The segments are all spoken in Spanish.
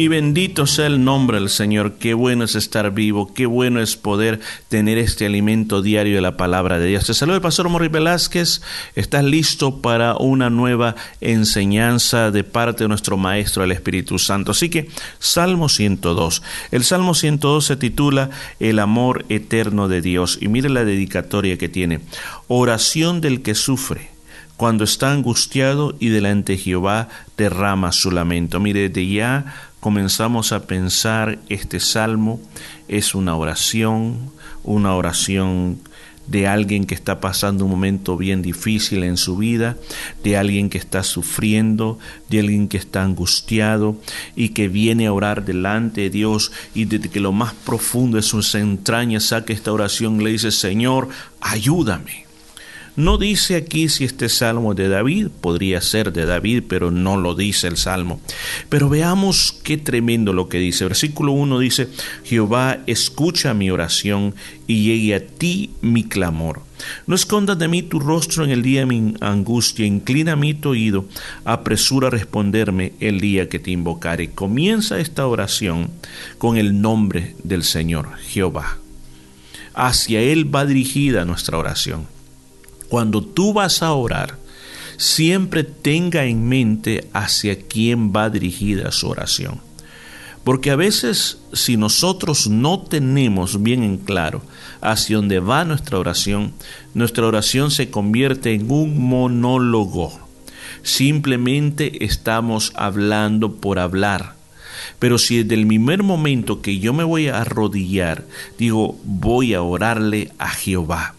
Y bendito sea el nombre del Señor. Qué bueno es estar vivo, qué bueno es poder tener este alimento diario de la palabra de Dios. Te saluda el pastor Morri Velázquez. Estás listo para una nueva enseñanza de parte de nuestro Maestro, el Espíritu Santo. Así que, Salmo 102. El Salmo 102 se titula El amor eterno de Dios. Y mire la dedicatoria que tiene. Oración del que sufre cuando está angustiado y delante de Jehová derrama su lamento. Mire, de ya comenzamos a pensar este salmo es una oración, una oración de alguien que está pasando un momento bien difícil en su vida, de alguien que está sufriendo, de alguien que está angustiado y que viene a orar delante de Dios y desde que lo más profundo de sus entrañas saque esta oración, le dice, Señor, ayúdame. No dice aquí si este salmo es de David, podría ser de David, pero no lo dice el salmo. Pero veamos qué tremendo lo que dice. Versículo 1 dice, Jehová, escucha mi oración y llegue a ti mi clamor. No escondas de mí tu rostro en el día de mi angustia, inclina mi tu oído, apresura a responderme el día que te invocare. Comienza esta oración con el nombre del Señor, Jehová. Hacia Él va dirigida nuestra oración cuando tú vas a orar, siempre tenga en mente hacia quién va dirigida su oración. Porque a veces si nosotros no tenemos bien en claro hacia dónde va nuestra oración, nuestra oración se convierte en un monólogo. Simplemente estamos hablando por hablar. Pero si desde el primer momento que yo me voy a arrodillar, digo, voy a orarle a Jehová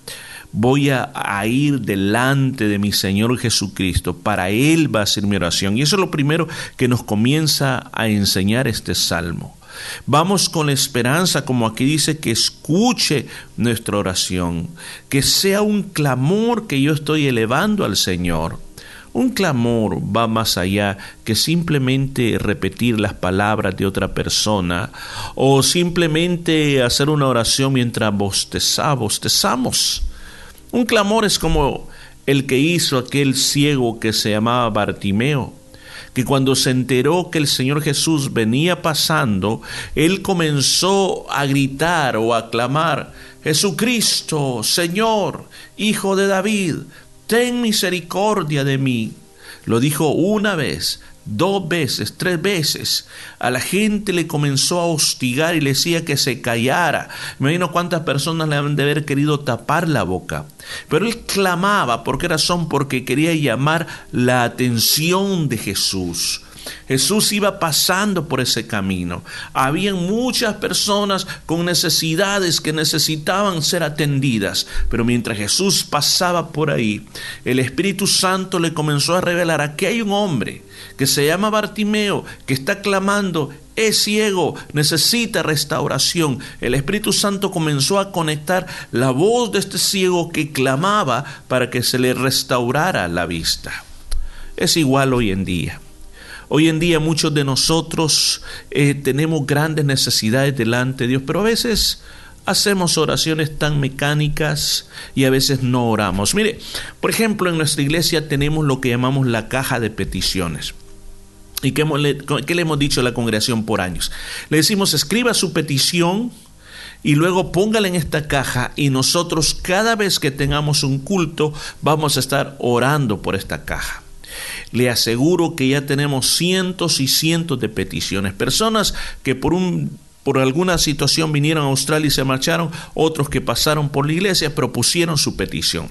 voy a, ir delante de mi Señor Jesucristo. Para Él va a ser mi oración. Y eso es lo primero que nos comienza a enseñar este salmo. Vamos con la esperanza, como aquí dice, que escuche nuestra oración, que sea un clamor que yo estoy elevando al Señor. Un clamor va más allá que simplemente repetir las palabras de otra persona o simplemente hacer una oración mientras bostezamos. Un clamor es como el que hizo aquel ciego que se llamaba Bartimeo, que cuando se enteró que el Señor Jesús venía pasando, él comenzó a gritar o a clamar, Jesucristo, Señor, Hijo de David, ten misericordia de mí. Lo dijo una vez, dos veces, tres veces, a la gente le comenzó a hostigar y le decía que se callara. Me imagino cuántas personas le han de haber querido tapar la boca. Pero él clamaba, ¿por qué razón? Porque quería llamar la atención de Jesús. Jesús iba pasando por ese camino. Habían muchas personas con necesidades que necesitaban ser atendidas, pero mientras Jesús pasaba por ahí, el Espíritu Santo le comenzó a revelar, aquí hay un hombre que se llama Bartimeo, que está clamando, es ciego, necesita restauración. El Espíritu Santo comenzó a conectar la voz de este ciego que clamaba para que se le restaurara la vista. Es igual hoy en día. Hoy en día muchos de nosotros eh, tenemos grandes necesidades delante de Dios, pero a veces hacemos oraciones tan mecánicas y a veces no oramos. Mire, por ejemplo, en nuestra iglesia tenemos lo que llamamos la caja de peticiones. ¿Y qué, le hemos dicho a la congregación por años? Le decimos, escriba su petición y luego póngala en esta caja y nosotros cada vez que tengamos un culto vamos a estar orando por esta caja. Le aseguro que ya tenemos cientos y cientos de peticiones. Personas que por un por alguna situación vinieron a Australia y se marcharon, otros que pasaron por la iglesia propusieron su petición.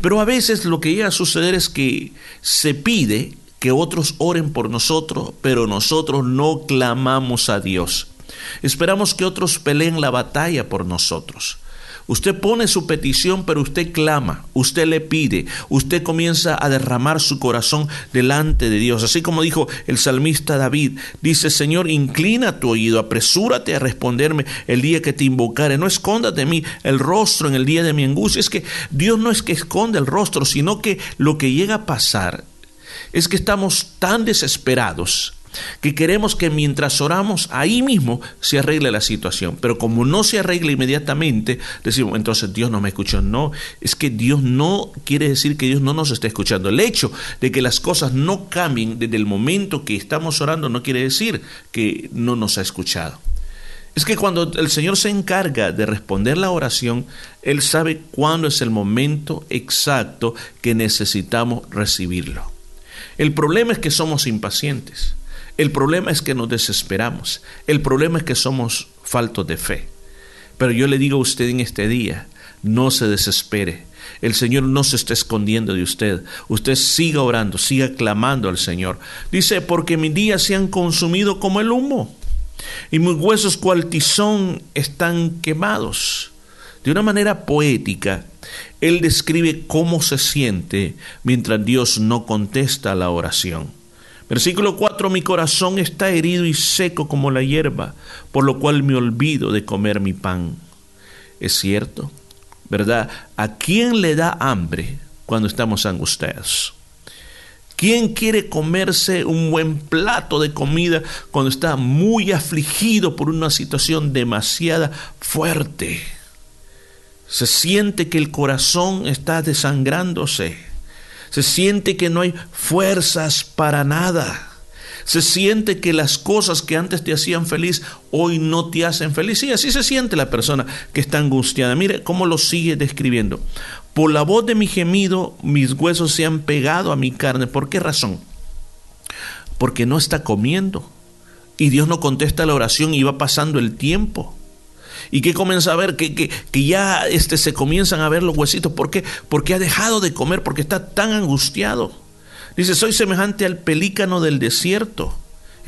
Pero a veces lo que llega a suceder es que se pide que otros oren por nosotros, pero nosotros no clamamos a Dios. Esperamos que otros peleen la batalla por nosotros. Usted pone su petición, pero usted clama, usted le pide, usted comienza a derramar su corazón delante de Dios. Así como dijo el salmista David, dice, Señor, inclina tu oído, apresúrate a responderme el día que te invocare, no escondas de mí el rostro en el día de mi angustia. Es que Dios no es que esconde el rostro, sino que lo que llega a pasar es que estamos tan desesperados que queremos que mientras oramos ahí mismo se arregle la situación. Pero como no se arregla inmediatamente, decimos, entonces Dios no me escuchó. No, es que Dios no quiere decir que Dios no nos esté escuchando. El hecho de que las cosas no cambien desde el momento que estamos orando no quiere decir que no nos ha escuchado. Es que cuando el Señor se encarga de responder la oración, Él sabe cuándo es el momento exacto que necesitamos recibirlo. El problema es que somos impacientes. El problema es que nos desesperamos. El problema es que somos faltos de fe. Pero yo le digo a usted en este día, no se desespere. El Señor no se está escondiendo de usted. Usted siga orando, siga clamando al Señor. Dice, porque mis días se han consumido como el humo y mis huesos cual tizón están quemados. De una manera poética, él describe cómo se siente mientras Dios no contesta la oración. Versículo 4, mi corazón está herido y seco como la hierba, por lo cual me olvido de comer mi pan. Es cierto, ¿verdad? ¿A quién le da hambre cuando estamos angustiados? ¿Quién quiere comerse un buen plato de comida cuando está muy afligido por una situación demasiada fuerte? Se siente que el corazón está desangrándose se siente que no hay fuerzas para nada. Se siente que las cosas que antes te hacían feliz hoy no te hacen feliz. Y así se siente la persona que está angustiada. Mire cómo lo sigue describiendo. Por la voz de mi gemido, mis huesos se han pegado a mi carne. ¿Por qué razón? Porque no está comiendo. Y Dios no contesta la oración y va pasando el tiempo y que comienza a ver que, que, que, ya este, se comienzan a ver los huesitos. ¿Por qué? Porque ha dejado de comer, porque está tan angustiado. Dice, soy semejante al pelícano del desierto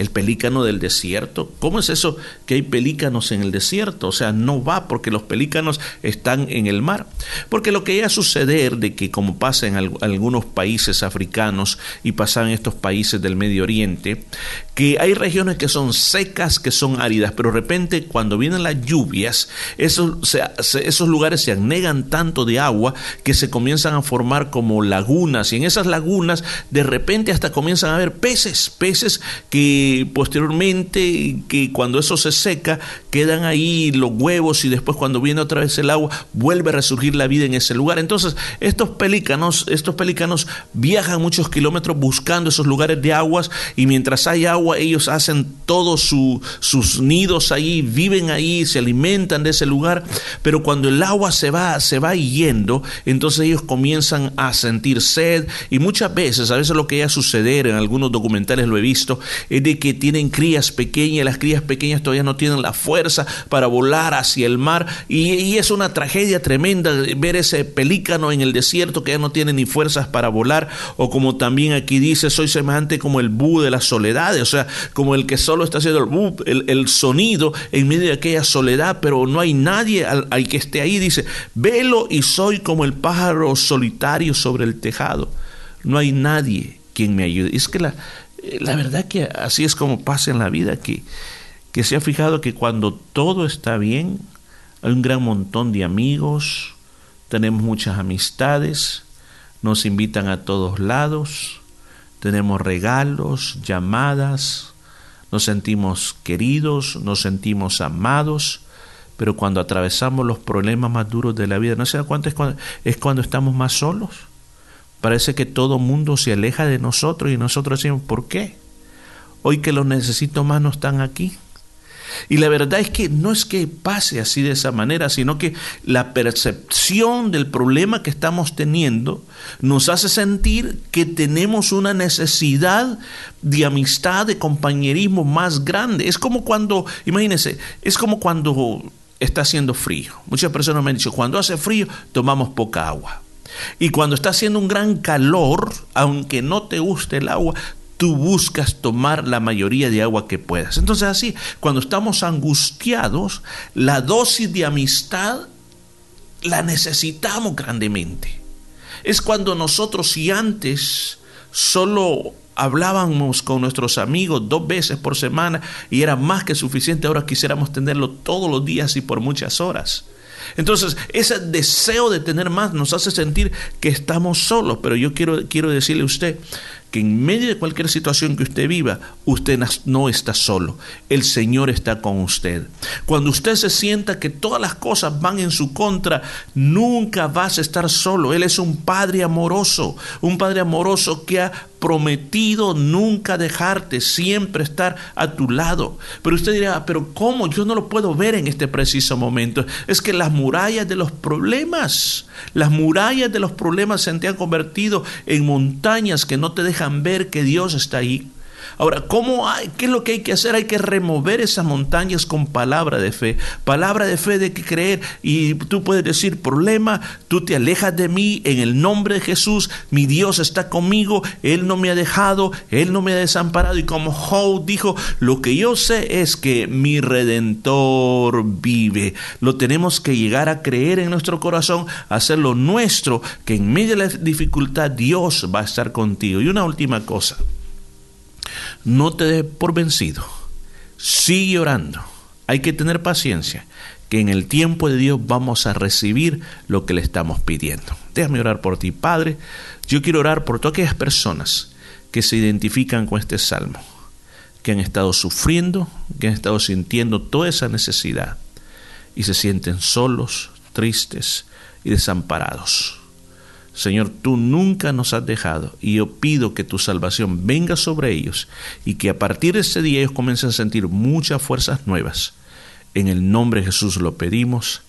el pelícano del desierto. ¿Cómo es eso que hay pelícanos en el desierto? O sea, no va porque los pelícanos están en el mar. Porque lo que iba a suceder de que como pasa en algunos países africanos y pasa en estos países del Medio Oriente, que hay regiones que son secas, que son áridas, pero de repente cuando vienen las lluvias, esos, esos lugares se anegan tanto de agua que se comienzan a formar como lagunas y en esas lagunas de repente hasta comienzan a haber peces, peces que posteriormente, que cuando eso se seca, quedan ahí los huevos y después cuando viene otra vez el agua, vuelve a resurgir la vida en ese lugar. Entonces, estos pelícanos, estos pelícanos viajan muchos kilómetros buscando esos lugares de aguas y mientras hay agua, ellos hacen todos sus nidos ahí, viven ahí, se alimentan de ese lugar, pero cuando el agua se va, se va yendo, entonces ellos comienzan a sentir sed y muchas veces, a veces lo que ya suceder, en algunos documentales lo he visto, es de que tienen crías pequeñas, las crías pequeñas todavía no tienen la fuerza para volar hacia el mar. Y, es una tragedia tremenda ver ese pelícano en el desierto que ya no tiene ni fuerzas para volar. O como también aquí dice, soy semejante como el bú de la soledad, o sea, como el que solo está haciendo el, el, sonido en medio de aquella soledad, pero no hay nadie al, que esté ahí, dice, velo y soy como el pájaro solitario sobre el tejado, no hay nadie quien me ayude. Es que la, la verdad que así es como pasa en la vida, que, que se ha fijado que cuando todo está bien, hay un gran montón de amigos, tenemos muchas amistades, nos invitan a todos lados, tenemos regalos, llamadas, nos sentimos queridos, nos sentimos amados, pero cuando atravesamos los problemas más duros de la vida, ¿no se da? Es cuando, es cuando estamos más solos Parece que todo mundo se aleja de nosotros y nosotros decimos, ¿por qué? Hoy que los necesito más no están aquí. Y la verdad es que no es que pase así de esa manera, sino que la percepción del problema que estamos teniendo nos hace sentir que tenemos una necesidad de amistad, de compañerismo más grande. Es como cuando, imagínense, es como cuando está haciendo frío. Muchas personas me han dicho, cuando hace frío tomamos poca agua. Y cuando está haciendo un gran calor, aunque no te guste el agua, tú buscas tomar la mayoría de agua que puedas. Entonces así, cuando estamos angustiados, la dosis de amistad la necesitamos grandemente. Es cuando nosotros si antes solo hablábamos con nuestros amigos dos veces por semana y era más que suficiente, ahora quisiéramos tenerlo todos los días y por muchas horas. Entonces, ese deseo de tener más nos hace sentir que estamos solos, pero yo quiero, quiero decirle a usted que en medio de cualquier situación que usted viva, usted no está solo. El Señor está con usted. Cuando usted se sienta que todas las cosas van en su contra, nunca vas a estar solo. Él es un Padre amoroso, un Padre amoroso que ha prometido nunca dejarte, siempre estar a tu lado. Pero usted dirá, pero ¿cómo? Yo no lo puedo ver en este preciso momento. Es que las murallas de los problemas, las murallas de los problemas se han convertido en montañas que no te dejan ver que Dios está ahí. Ahora, ¿cómo hay, ¿qué es lo que hay que hacer? Hay que remover esas montañas con palabra de fe. Palabra de fe de que creer. Y tú puedes decir, problema, tú te alejas de mí en el nombre de Jesús. Mi Dios está conmigo. Él no me ha dejado. Él no me ha desamparado. Y como Job dijo, lo que yo sé es que mi redentor vive. Lo tenemos que llegar a creer en nuestro corazón, hacerlo nuestro, que en medio de la dificultad Dios va a estar contigo. Y una última cosa. No te des por vencido. Sigue orando. Hay que tener paciencia, que en el tiempo de Dios vamos a recibir lo que le estamos pidiendo. Déjame orar por ti, Padre. Yo quiero orar por todas aquellas personas que se identifican con este salmo, que han estado sufriendo, que han estado sintiendo toda esa necesidad y se sienten solos, tristes y desamparados. Señor, tú nunca nos has dejado y yo pido que tu salvación venga sobre ellos y que a partir de ese día ellos comiencen a sentir muchas fuerzas nuevas. En el nombre de Jesús lo pedimos.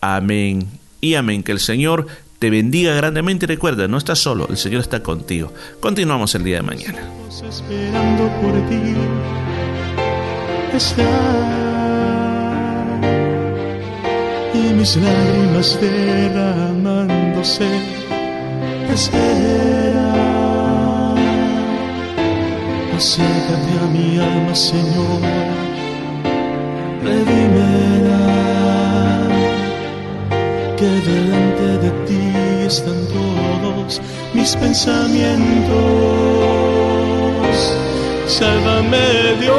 Amén y amén. Que el Señor te bendiga grandemente y recuerda, no estás solo, el Señor está contigo. Continuamos el día de mañana. Esperando por ti. y mis lágrimas derramándose espera. Acércate a mi alma, Señor, redímela, que delante de ti están todos mis pensamientos. Sálvame, Dios,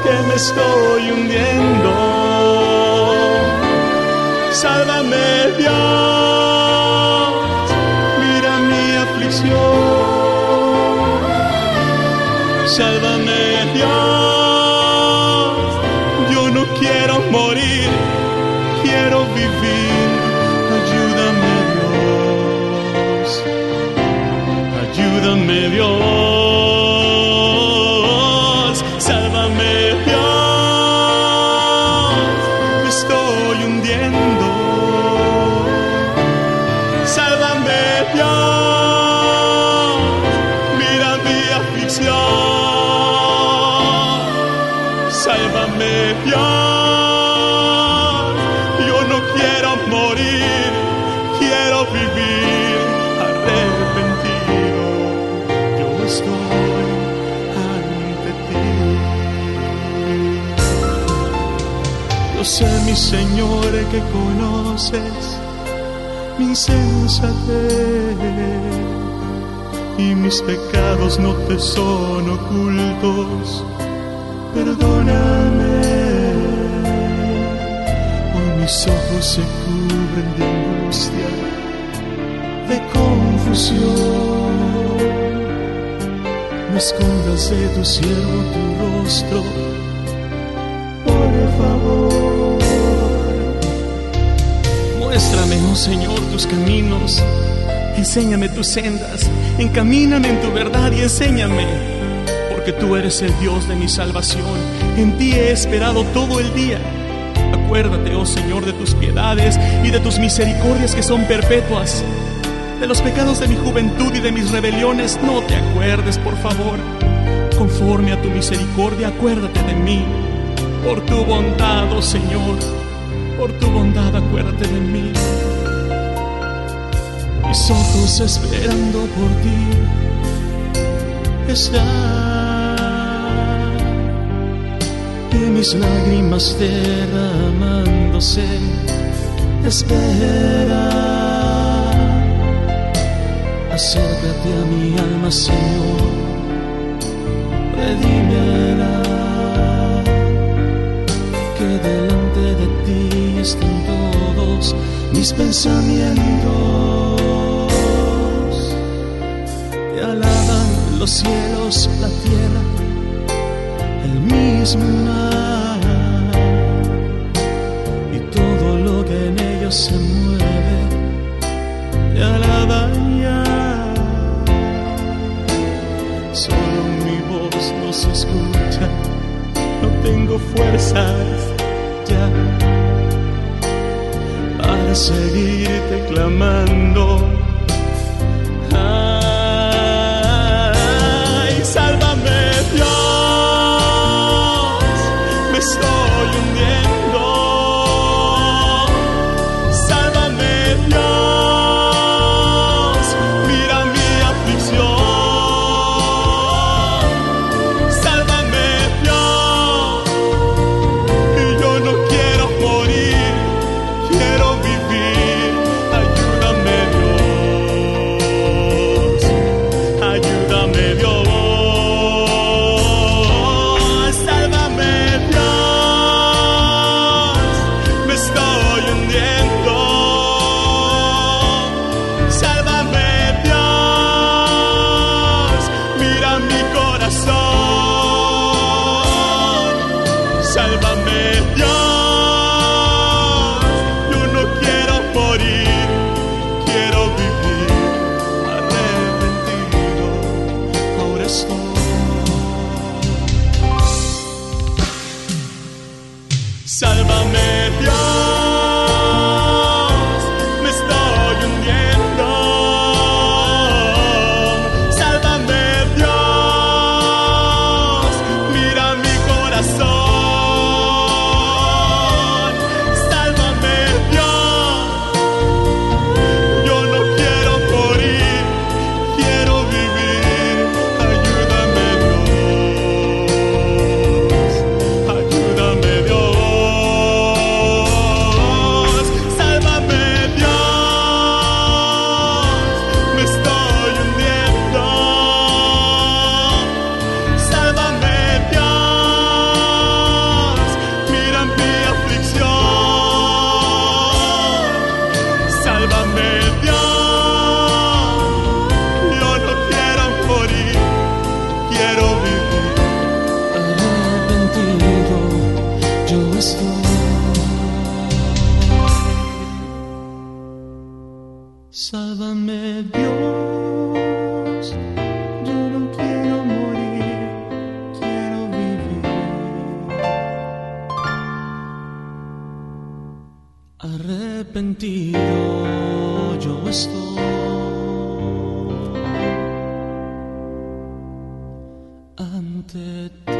que me estoy hundiendo. Sálvame, Dios Sálvame Dios, yo no quiero morir, quiero vivir. Ayúdame Dios, ayúdame Dios. Señor, que conoces mi insensatez y mis pecados no te son ocultos. Perdóname, hoy mis ojos se cubren de angustia, de confusión. No escondas de tu cielo tu rostro, por favor. Muéstrame, oh Señor, tus caminos. Enséñame tus sendas. Encamíname en tu verdad y enséñame. Porque tú eres el Dios de mi salvación. En ti he esperado todo el día. Acuérdate, oh Señor, de tus piedades y de tus misericordias que son perpetuas. De los pecados de mi juventud y de mis rebeliones, no te acuerdes, por favor. Conforme a tu misericordia, acuérdate de mí. Por tu bondad, oh Señor por tu bondad acuérdate de mí. Mis ojos esperando por ti están y mis lágrimas derramándose. Espera, acércate a mi alma, Señor, redímela delante de ti están todos mis pensamientos. los cielos, la tierra, el mismo mar y todo lo que en ellos se mueve, te alaban. Solo mi voz no se escucha, no tengo fuerzas ya para seguirte clamando. Sálvame Dios, Yo estoy ante ti.